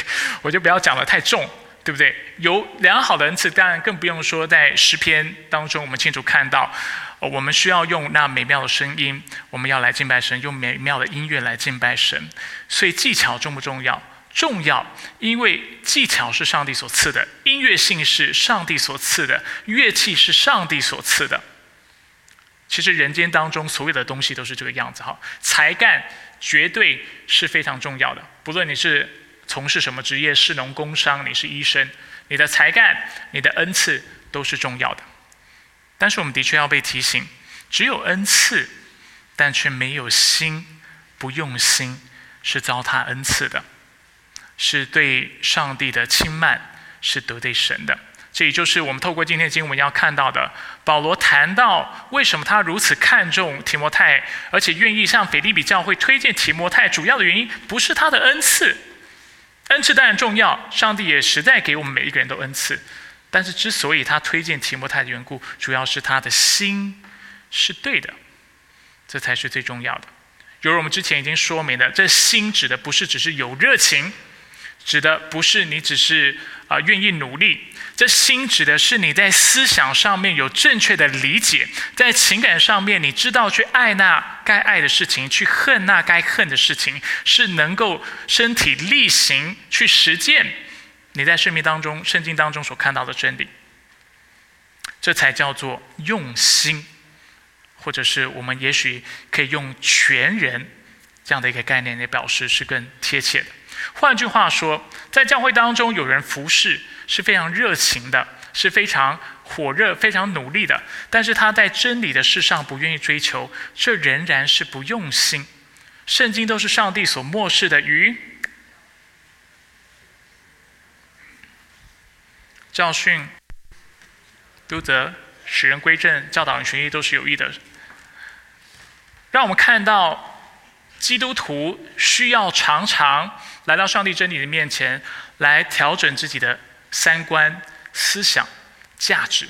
我就不要讲的太重，对不对？有良好的恩赐，当然更不用说在诗篇当中，我们清楚看到，我们需要用那美妙的声音，我们要来敬拜神，用美妙的音乐来敬拜神。所以技巧重不重要？重要，因为技巧是上帝所赐的，音乐性是上帝所赐的，乐器是上帝所赐的。其实人间当中所有的东西都是这个样子哈，才干绝对是非常重要的。不论你是从事什么职业，是农工商，你是医生，你的才干、你的恩赐都是重要的。但是我们的确要被提醒，只有恩赐，但却没有心，不用心，是糟蹋恩赐的。是对上帝的轻慢，是得罪神的。这也就是我们透过今天的经文要看到的。保罗谈到为什么他如此看重提摩太，而且愿意向腓利比教会推荐提摩太，主要的原因不是他的恩赐，恩赐当然重要，上帝也实在给我们每一个人都恩赐。但是之所以他推荐提摩太的缘故，主要是他的心是对的，这才是最重要的。犹如我们之前已经说明的，这心指的不是只是有热情。指的不是你只是啊愿意努力，这心指的是你在思想上面有正确的理解，在情感上面你知道去爱那该爱的事情，去恨那该恨的事情，是能够身体力行去实践你在生命当中、圣经当中所看到的真理，这才叫做用心，或者是我们也许可以用全人这样的一个概念来表示，是更贴切的。换句话说，在教会当中，有人服侍是非常热情的，是非常火热、非常努力的。但是他在真理的事上不愿意追求，这仍然是不用心。圣经都是上帝所漠视的，与教训、督责、使人归正、教导人学义，都是有益的。让我们看到。基督徒需要常常来到上帝真理的面前，来调整自己的三观、思想、价值。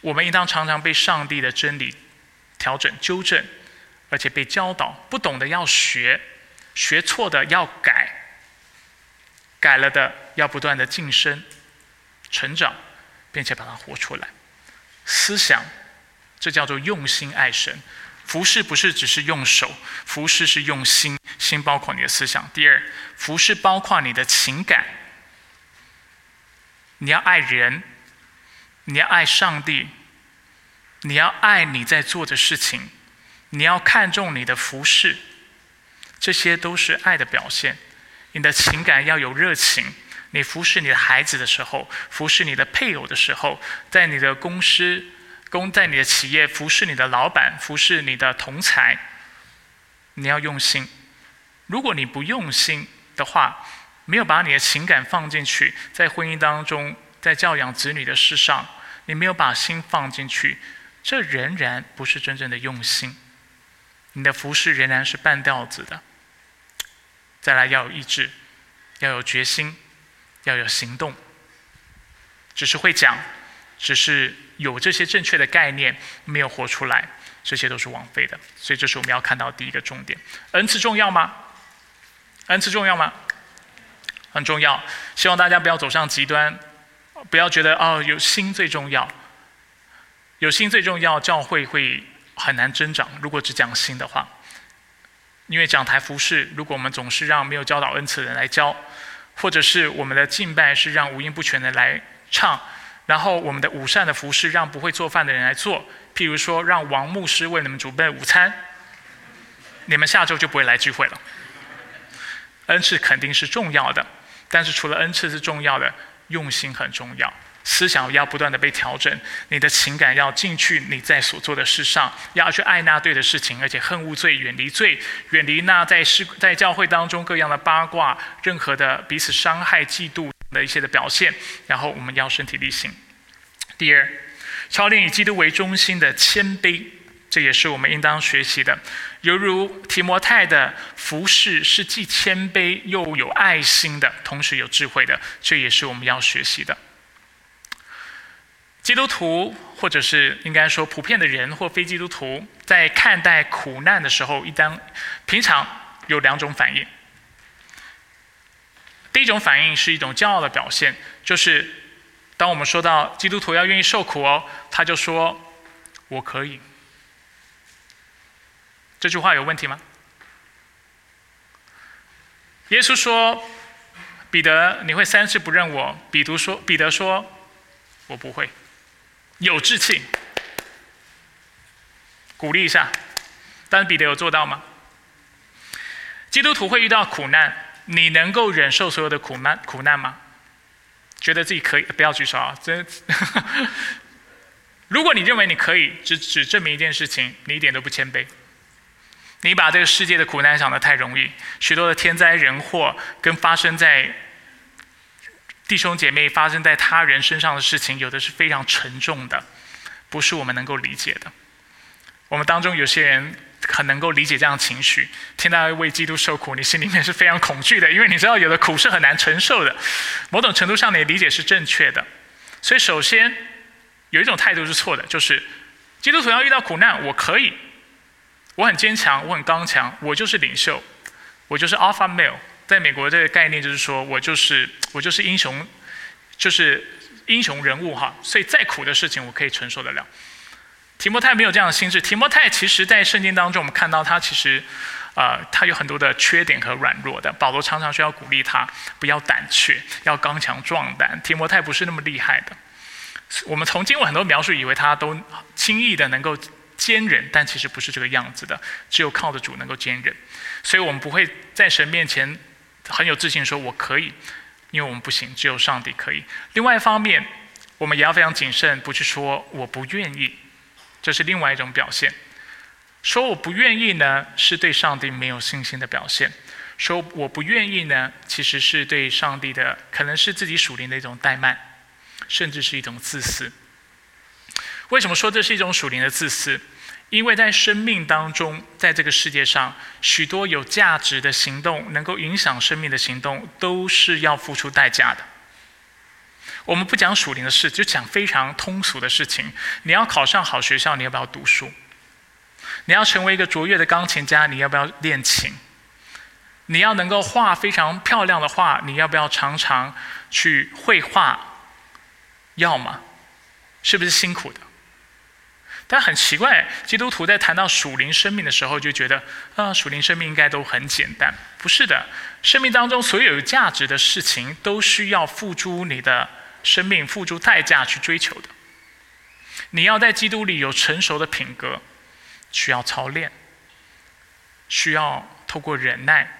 我们应当常常被上帝的真理调整、纠正，而且被教导。不懂的要学，学错的要改，改了的要不断的晋升、成长，并且把它活出来。思想，这叫做用心爱神。服侍不是只是用手，服侍是用心，心包括你的思想。第二，服侍包括你的情感，你要爱人，你要爱上帝，你要爱你在做的事情，你要看重你的服侍，这些都是爱的表现。你的情感要有热情，你服侍你的孩子的时候，服侍你的配偶的时候，在你的公司。公在你的企业服侍你的老板，服侍你的同才，你要用心。如果你不用心的话，没有把你的情感放进去，在婚姻当中，在教养子女的事上，你没有把心放进去，这仍然不是真正的用心。你的服侍仍然是半吊子的。再来要有意志，要有决心，要有行动。只是会讲，只是有这些正确的概念，没有活出来，这些都是枉费的。所以这是我们要看到第一个重点。恩赐重要吗？恩赐重要吗？很重要。希望大家不要走上极端，不要觉得哦有心最重要，有心最重要，教会会很难增长。如果只讲心的话，因为讲台服饰，如果我们总是让没有教导恩赐的人来教，或者是我们的敬拜是让五音不全的来。唱，然后我们的午膳的服饰让不会做饭的人来做，譬如说让王牧师为你们准备午餐，你们下周就不会来聚会了。恩赐肯定是重要的，但是除了恩赐是重要的，用心很重要，思想要不断的被调整，你的情感要进去你在所做的事上，要去爱那对的事情，而且恨恶罪，远离罪，远离那在世在教会当中各样的八卦，任何的彼此伤害、嫉妒。的一些的表现，然后我们要身体力行。第二，操练以基督为中心的谦卑，这也是我们应当学习的。犹如提摩太的服饰是既谦卑又有爱心的，同时有智慧的，这也是我们要学习的。基督徒，或者是应该说普遍的人或非基督徒，在看待苦难的时候，一般平常有两种反应。第一种反应是一种骄傲的表现，就是当我们说到基督徒要愿意受苦哦，他就说：“我可以。”这句话有问题吗？耶稣说：“彼得，你会三次不认我。”彼得说：“彼得说，我不会。”有志气，鼓励一下。但是彼得有做到吗？基督徒会遇到苦难。你能够忍受所有的苦难苦难吗？觉得自己可以？不要举手啊！真，[laughs] 如果你认为你可以，只只证明一件事情：你一点都不谦卑。你把这个世界的苦难想得太容易，许多的天灾人祸跟发生在弟兄姐妹、发生在他人身上的事情，有的是非常沉重的，不是我们能够理解的。我们当中有些人。很能够理解这样情绪，听到为基督受苦，你心里面是非常恐惧的，因为你知道有的苦是很难承受的。某种程度上，你的理解是正确的。所以，首先有一种态度是错的，就是基督徒要遇到苦难，我可以，我很坚强，我很刚强，我就是领袖，我就是 alpha male。在美国，这个概念就是说我就是我就是英雄，就是英雄人物哈。所以再苦的事情，我可以承受得了。提摩太没有这样的心智。提摩太其实，在圣经当中，我们看到他其实，呃，他有很多的缺点和软弱的。保罗常常需要鼓励他，不要胆怯，要刚强壮胆。提摩太不是那么厉害的。我们从经文很多描述，以为他都轻易的能够坚忍，但其实不是这个样子的。只有靠着主能够坚忍。所以我们不会在神面前很有自信说“我可以”，因为我们不行，只有上帝可以。另外一方面，我们也要非常谨慎，不去说“我不愿意”。这是另外一种表现。说我不愿意呢，是对上帝没有信心的表现；说我不愿意呢，其实是对上帝的，可能是自己属灵的一种怠慢，甚至是一种自私。为什么说这是一种属灵的自私？因为在生命当中，在这个世界上，许多有价值的行动，能够影响生命的行动，都是要付出代价的。我们不讲属灵的事，就讲非常通俗的事情。你要考上好学校，你要不要读书？你要成为一个卓越的钢琴家，你要不要练琴？你要能够画非常漂亮的画，你要不要常常去绘画？要吗？是不是辛苦的？但很奇怪，基督徒在谈到属灵生命的时候，就觉得啊，属灵生命应该都很简单。不是的，生命当中所有有价值的事情，都需要付诸你的。生命付出代价去追求的，你要在基督里有成熟的品格，需要操练，需要透过忍耐，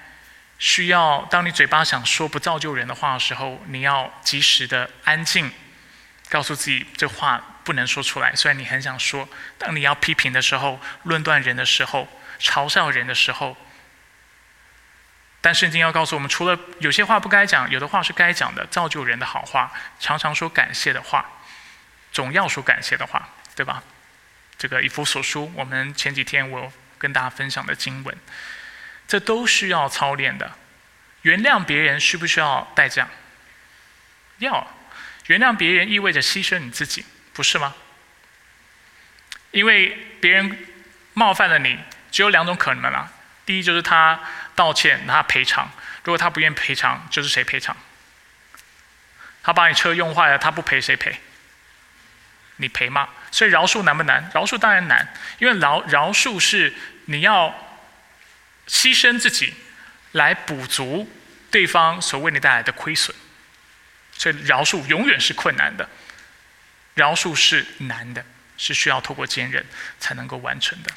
需要当你嘴巴想说不造就人的话的时候，你要及时的安静，告诉自己这话不能说出来。虽然你很想说，当你要批评的时候、论断人的时候、嘲笑人的时候。但圣经要告诉我们，除了有些话不该讲，有的话是该讲的，造就人的好话，常常说感谢的话，总要说感谢的话，对吧？这个以弗所书，我们前几天我跟大家分享的经文，这都需要操练的。原谅别人需不需要代价？要。原谅别人意味着牺牲你自己，不是吗？因为别人冒犯了你，只有两种可能了。第一就是他道歉，他赔偿；如果他不愿赔偿，就是谁赔偿？他把你车用坏了，他不赔谁赔？你赔吗？所以饶恕难不难？饶恕当然难，因为饶饶恕是你要牺牲自己来补足对方所为你带来的亏损，所以饶恕永远是困难的，饶恕是难的，是需要透过坚韧才能够完成的。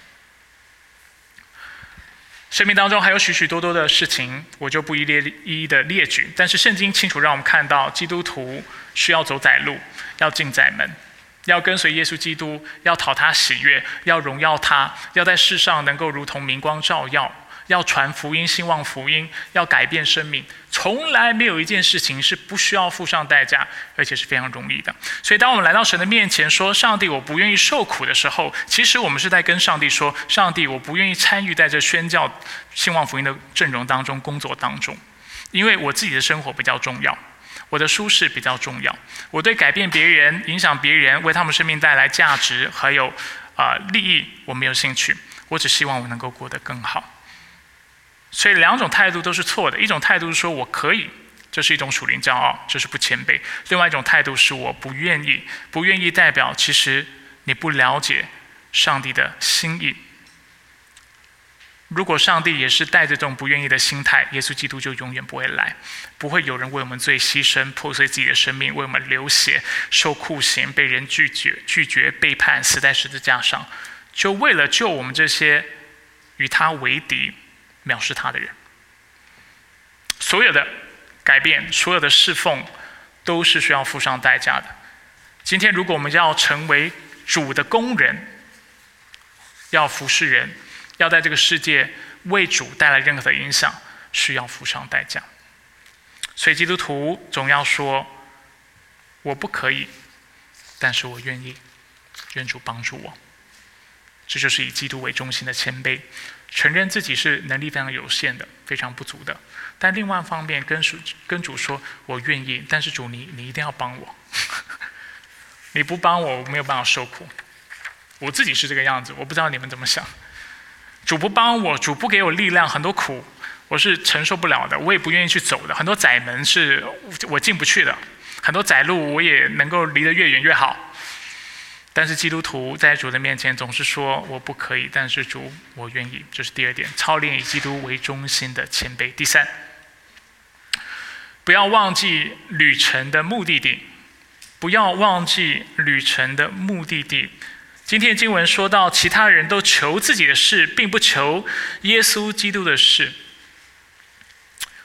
生命当中还有许许多多的事情，我就不一列一一的列举。但是圣经清楚让我们看到，基督徒需要走窄路，要进窄门，要跟随耶稣基督，要讨他喜悦，要荣耀他，要在世上能够如同明光照耀。要传福音，兴旺福音，要改变生命，从来没有一件事情是不需要付上代价，而且是非常容易的。所以，当我们来到神的面前说：“上帝，我不愿意受苦”的时候，其实我们是在跟上帝说：“上帝，我不愿意参与在这宣教、兴旺福音的阵容当中、工作当中，因为我自己的生活比较重要，我的舒适比较重要，我对改变别人、影响别人、为他们生命带来价值还有啊利益，我没有兴趣。我只希望我能够过得更好。”所以两种态度都是错的。一种态度是说我可以，这是一种属灵骄傲，这是不谦卑；另外一种态度是我不愿意，不愿意代表其实你不了解上帝的心意。如果上帝也是带着这种不愿意的心态，耶稣基督就永远不会来，不会有人为我们罪牺牲、破碎自己的生命，为我们流血、受酷刑、被人拒绝、拒绝、背叛、死在十字架上，就为了救我们这些与他为敌。藐视他的人，所有的改变，所有的侍奉，都是需要付上代价的。今天，如果我们要成为主的工人，要服侍人，要在这个世界为主带来任何的影响，需要付上代价。所以，基督徒总要说：“我不可以，但是我愿意，愿主帮助我。”这就是以基督为中心的谦卑。承认自己是能力非常有限的，非常不足的，但另外一方面跟主跟主说：“我愿意，但是主你你一定要帮我，[laughs] 你不帮我，我没有办法受苦。我自己是这个样子，我不知道你们怎么想。主不帮我，主不给我力量，很多苦我是承受不了的，我也不愿意去走的。很多窄门是我进不去的，很多窄路我也能够离得越远越好。”但是基督徒在主的面前总是说我不可以，但是主我愿意，这是第二点，操练以基督为中心的谦卑。第三，不要忘记旅程的目的地，不要忘记旅程的目的地。今天经文说到，其他人都求自己的事，并不求耶稣基督的事。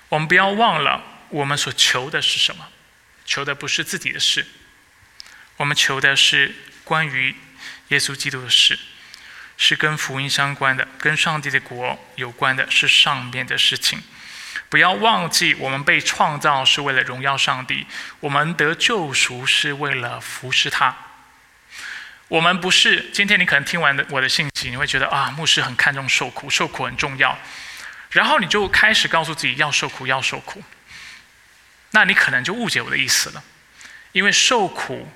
我们不要忘了，我们所求的是什么？求的不是自己的事，我们求的是。关于耶稣基督的事，是跟福音相关的，跟上帝的国有关的，是上面的事情。不要忘记，我们被创造是为了荣耀上帝，我们得救赎是为了服侍他。我们不是今天你可能听完的我的信息，你会觉得啊，牧师很看重受苦，受苦很重要，然后你就开始告诉自己要受苦，要受苦。那你可能就误解我的意思了，因为受苦。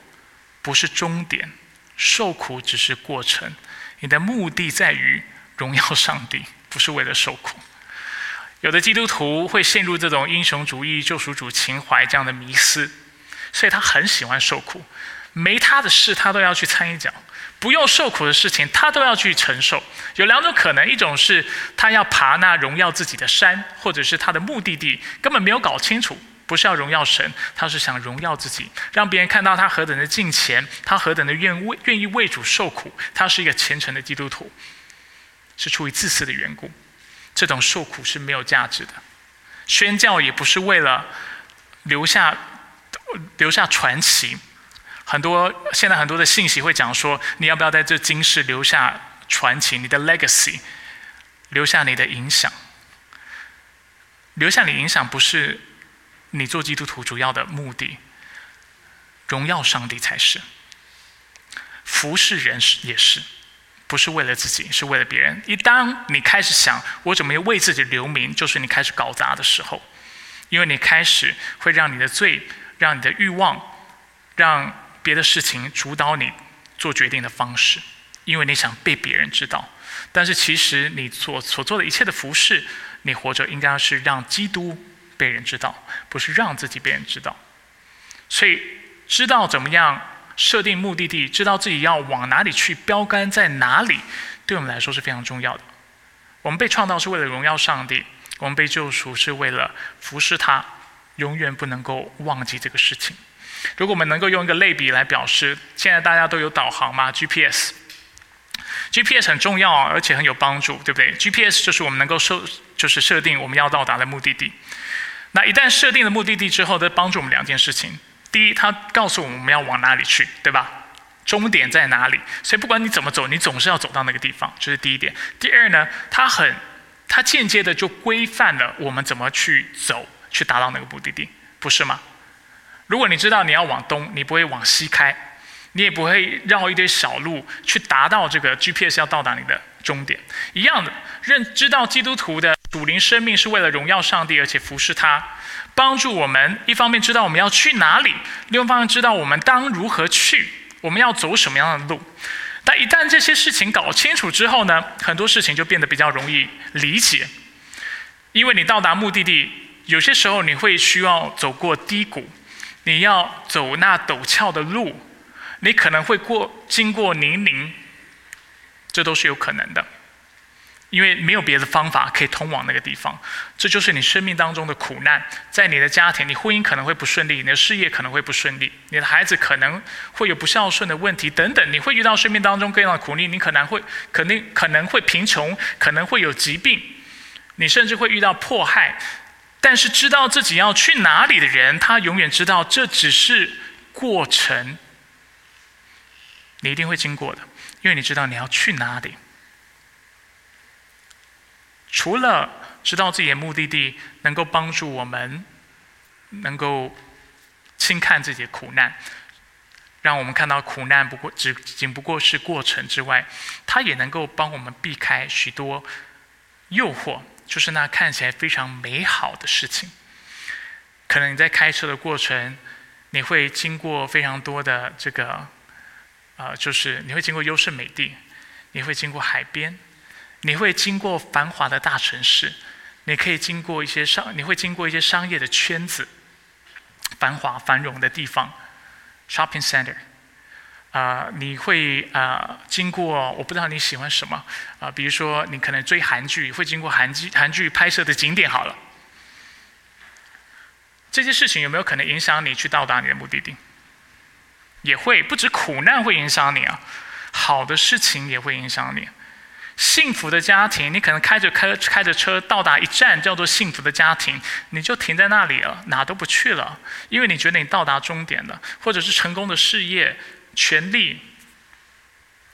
不是终点，受苦只是过程。你的目的在于荣耀上帝，不是为了受苦。有的基督徒会陷入这种英雄主义、救赎主情怀这样的迷思，所以他很喜欢受苦，没他的事他都要去掺一脚，不用受苦的事情他都要去承受。有两种可能：一种是他要爬那荣耀自己的山，或者是他的目的地根本没有搞清楚。不是要荣耀神，他是想荣耀自己，让别人看到他何等的敬虔，他何等的愿为愿意为主受苦，他是一个虔诚的基督徒，是出于自私的缘故。这种受苦是没有价值的，宣教也不是为了留下留下传奇。很多现在很多的信息会讲说，你要不要在这今世留下传奇，你的 legacy，留下你的影响，留下你影响不是。你做基督徒主要的目的，荣耀上帝才是。服侍人是也是，不是为了自己，是为了别人。一当你开始想我怎么为自己留名，就是你开始搞砸的时候。因为你开始会让你的罪、让你的欲望、让别的事情主导你做决定的方式，因为你想被别人知道。但是其实你所所做的一切的服饰，你活着应该是让基督被人知道，不是让自己被人知道。所以知道怎么样设定目的地，知道自己要往哪里去，标杆在哪里，对我们来说是非常重要的。我们被创造是为了荣耀上帝，我们被救赎是为了服侍他，永远不能够忘记这个事情。如果我们能够用一个类比来表示，现在大家都有导航吗？GPS，GPS 很重要，而且很有帮助，对不对？GPS 就是我们能够设，就是设定我们要到达的目的地。那一旦设定了目的地之后，它帮助我们两件事情：第一，它告诉我们我们要往哪里去，对吧？终点在哪里？所以不管你怎么走，你总是要走到那个地方，这是第一点。第二呢，它很，它间接的就规范了我们怎么去走，去达到那个目的地，不是吗？如果你知道你要往东，你不会往西开，你也不会绕一堆小路去达到这个 GPS 要到达你的终点。一样的，认知道基督徒的主灵生命是为了荣耀上帝，而且服侍他，帮助我们。一方面知道我们要去哪里，另一方面知道我们当如何去，我们要走什么样的路。但一旦这些事情搞清楚之后呢，很多事情就变得比较容易理解，因为你到达目的地，有些时候你会需要走过低谷。你要走那陡峭的路，你可能会过经过泥泞，这都是有可能的，因为没有别的方法可以通往那个地方。这就是你生命当中的苦难，在你的家庭，你婚姻可能会不顺利，你的事业可能会不顺利，你的孩子可能会有不孝顺的问题等等，你会遇到生命当中各样的苦力，你可能会肯定可能会贫穷，可能会有疾病，你甚至会遇到迫害。但是知道自己要去哪里的人，他永远知道这只是过程。你一定会经过的，因为你知道你要去哪里。除了知道自己的目的地，能够帮助我们能够轻看自己的苦难，让我们看到苦难不过只仅不过是过程之外，它也能够帮我们避开许多诱惑。就是那看起来非常美好的事情。可能你在开车的过程，你会经过非常多的这个，呃，就是你会经过优胜美地，你会经过海边，你会经过繁华的大城市，你可以经过一些商，你会经过一些商业的圈子，繁华繁荣的地方，shopping center。啊，你会啊经过，我不知道你喜欢什么啊，比如说你可能追韩剧，会经过韩剧韩剧拍摄的景点好了。这些事情有没有可能影响你去到达你的目的地？也会，不止苦难会影响你啊，好的事情也会影响你。幸福的家庭，你可能开着开开着车到达一站叫做幸福的家庭，你就停在那里了，哪都不去了，因为你觉得你到达终点了，或者是成功的事业。权利，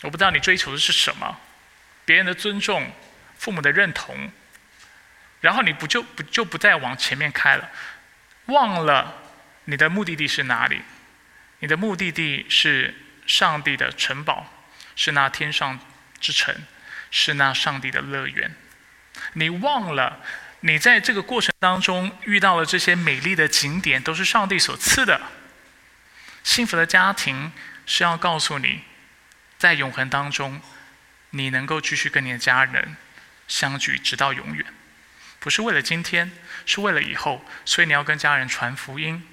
我不知道你追求的是什么，别人的尊重，父母的认同，然后你不就不就不再往前面开了，忘了你的目的地是哪里？你的目的地是上帝的城堡，是那天上之城，是那上帝的乐园。你忘了，你在这个过程当中遇到了这些美丽的景点，都是上帝所赐的，幸福的家庭。是要告诉你，在永恒当中，你能够继续跟你的家人相聚，直到永远。不是为了今天，是为了以后。所以你要跟家人传福音。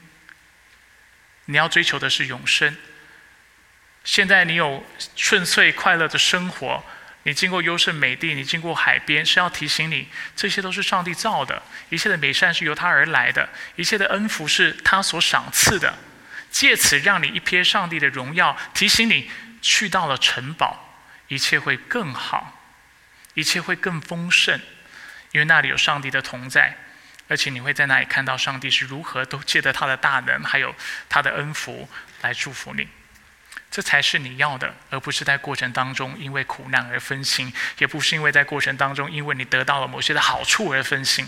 你要追求的是永生。现在你有顺遂快乐的生活，你经过优胜美地，你经过海边，是要提醒你，这些都是上帝造的，一切的美善是由他而来的，一切的恩福是他所赏赐的。借此让你一瞥上帝的荣耀，提醒你去到了城堡，一切会更好，一切会更丰盛，因为那里有上帝的同在，而且你会在那里看到上帝是如何都借着他的大能，还有他的恩福来祝福你。这才是你要的，而不是在过程当中因为苦难而分心，也不是因为在过程当中因为你得到了某些的好处而分心。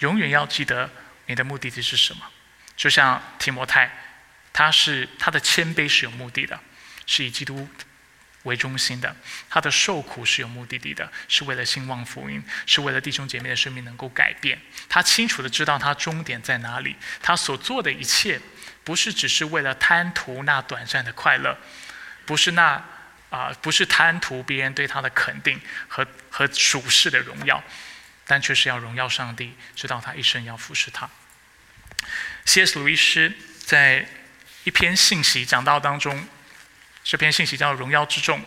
永远要记得你的目的地是什么。就像提摩太，他是他的谦卑是有目的的，是以基督为中心的，他的受苦是有目的地的，是为了兴旺福音，是为了弟兄姐妹的生命能够改变。他清楚的知道他终点在哪里，他所做的一切不是只是为了贪图那短暂的快乐，不是那啊，不是贪图别人对他的肯定和和属世的荣耀，但却是要荣耀上帝，知道他一生要服侍他。C.S. 鲁伊斯在一篇信息讲道当中。这篇信息叫《荣耀之众》，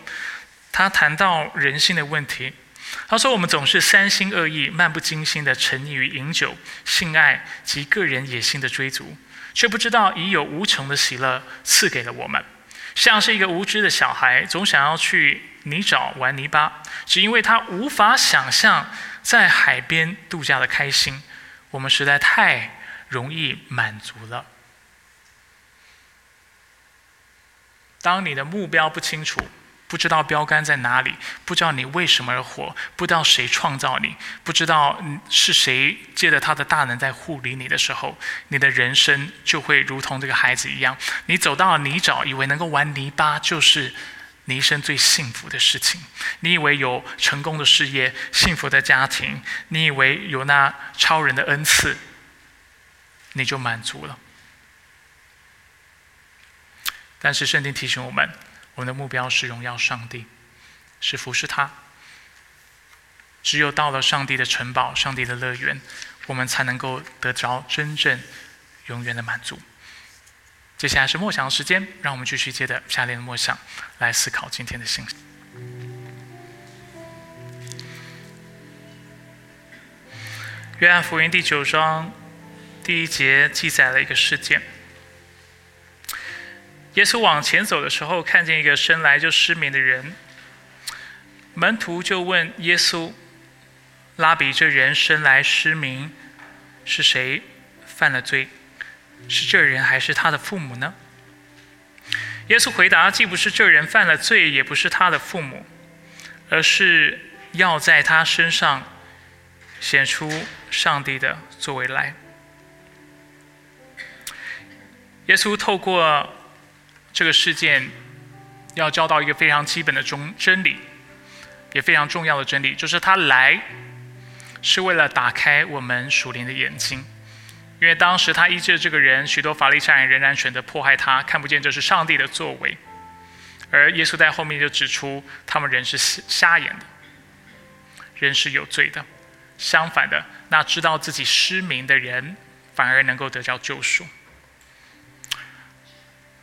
他谈到人性的问题。他说：“我们总是三心二意、漫不经心的沉溺于饮酒、性爱及个人野心的追逐，却不知道已有无穷的喜乐赐给了我们。像是一个无知的小孩，总想要去泥沼玩泥巴，只因为他无法想象在海边度假的开心。我们实在太容易满足了。”当你的目标不清楚，不知道标杆在哪里，不知道你为什么而活，不知道谁创造你，不知道是谁借着他的大能在护理你的时候，你的人生就会如同这个孩子一样，你走到了泥沼，以为能够玩泥巴就是你一生最幸福的事情，你以为有成功的事业、幸福的家庭，你以为有那超人的恩赐，你就满足了。但是圣经提醒我们，我们的目标是荣耀上帝，是服侍他。只有到了上帝的城堡、上帝的乐园，我们才能够得着真正、永远的满足。接下来是默想的时间，让我们继续接着下列的默想来思考今天的信息。约翰福音第九章第一节记载了一个事件。耶稣往前走的时候，看见一个生来就失明的人。门徒就问耶稣：“拉比，这人生来失明，是谁犯了罪？是这人还是他的父母呢？”耶稣回答：“既不是这人犯了罪，也不是他的父母，而是要在他身上显出上帝的作为来。”耶稣透过。这个事件要教到一个非常基本的中真理，也非常重要的真理，就是他来是为了打开我们属灵的眼睛。因为当时他医治这个人，许多法利赛人仍然选择迫害他，看不见这是上帝的作为。而耶稣在后面就指出，他们人是瞎眼的，人是有罪的。相反的，那知道自己失明的人，反而能够得到救赎。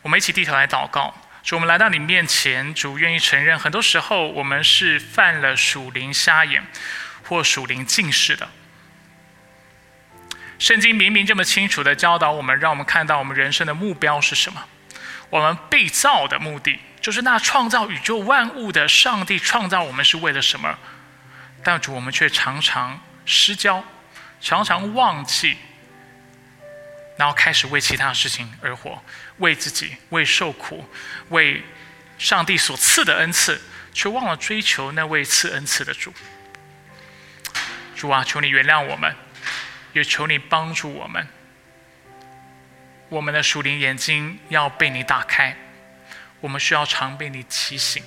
我们一起低头来祷告，主，我们来到你面前，主愿意承认，很多时候我们是犯了属灵瞎眼或属灵近视的。圣经明明这么清楚的教导我们，让我们看到我们人生的目标是什么？我们被造的目的，就是那创造宇宙万物的上帝创造我们是为了什么？但主，我们却常常失焦，常常忘记。然后开始为其他事情而活，为自己，为受苦，为上帝所赐的恩赐，却忘了追求那位赐恩赐的主。主啊，求你原谅我们，也求你帮助我们。我们的属灵眼睛要被你打开，我们需要常被你提醒，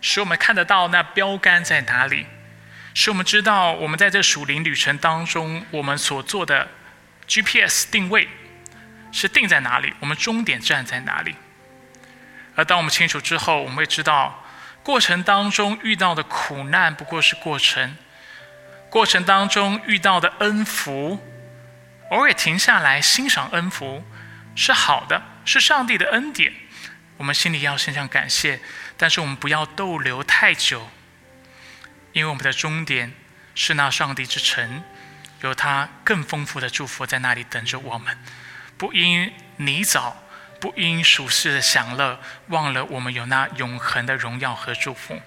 使我们看得到那标杆在哪里，使我们知道我们在这属灵旅程当中，我们所做的。GPS 定位是定在哪里？我们终点站在哪里？而当我们清楚之后，我们会知道，过程当中遇到的苦难不过是过程；过程当中遇到的恩福，偶尔停下来欣赏恩福是好的，是上帝的恩典。我们心里要献上感谢，但是我们不要逗留太久，因为我们的终点是那上帝之城。有他更丰富的祝福在那里等着我们，不因泥沼，不因属世的享乐，忘了我们有那永恒的荣耀和祝福。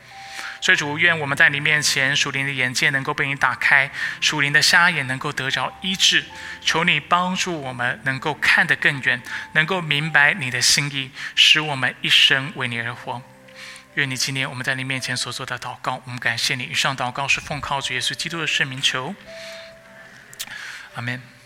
所以主愿我们在你面前，属灵的眼界能够被你打开，属灵的瞎眼能够得着医治。求你帮助我们能够看得更远，能够明白你的心意，使我们一生为你而活。愿你今天我们在你面前所做的祷告，我们感谢你。以上祷告是奉靠主耶稣基督的圣名求。Amen.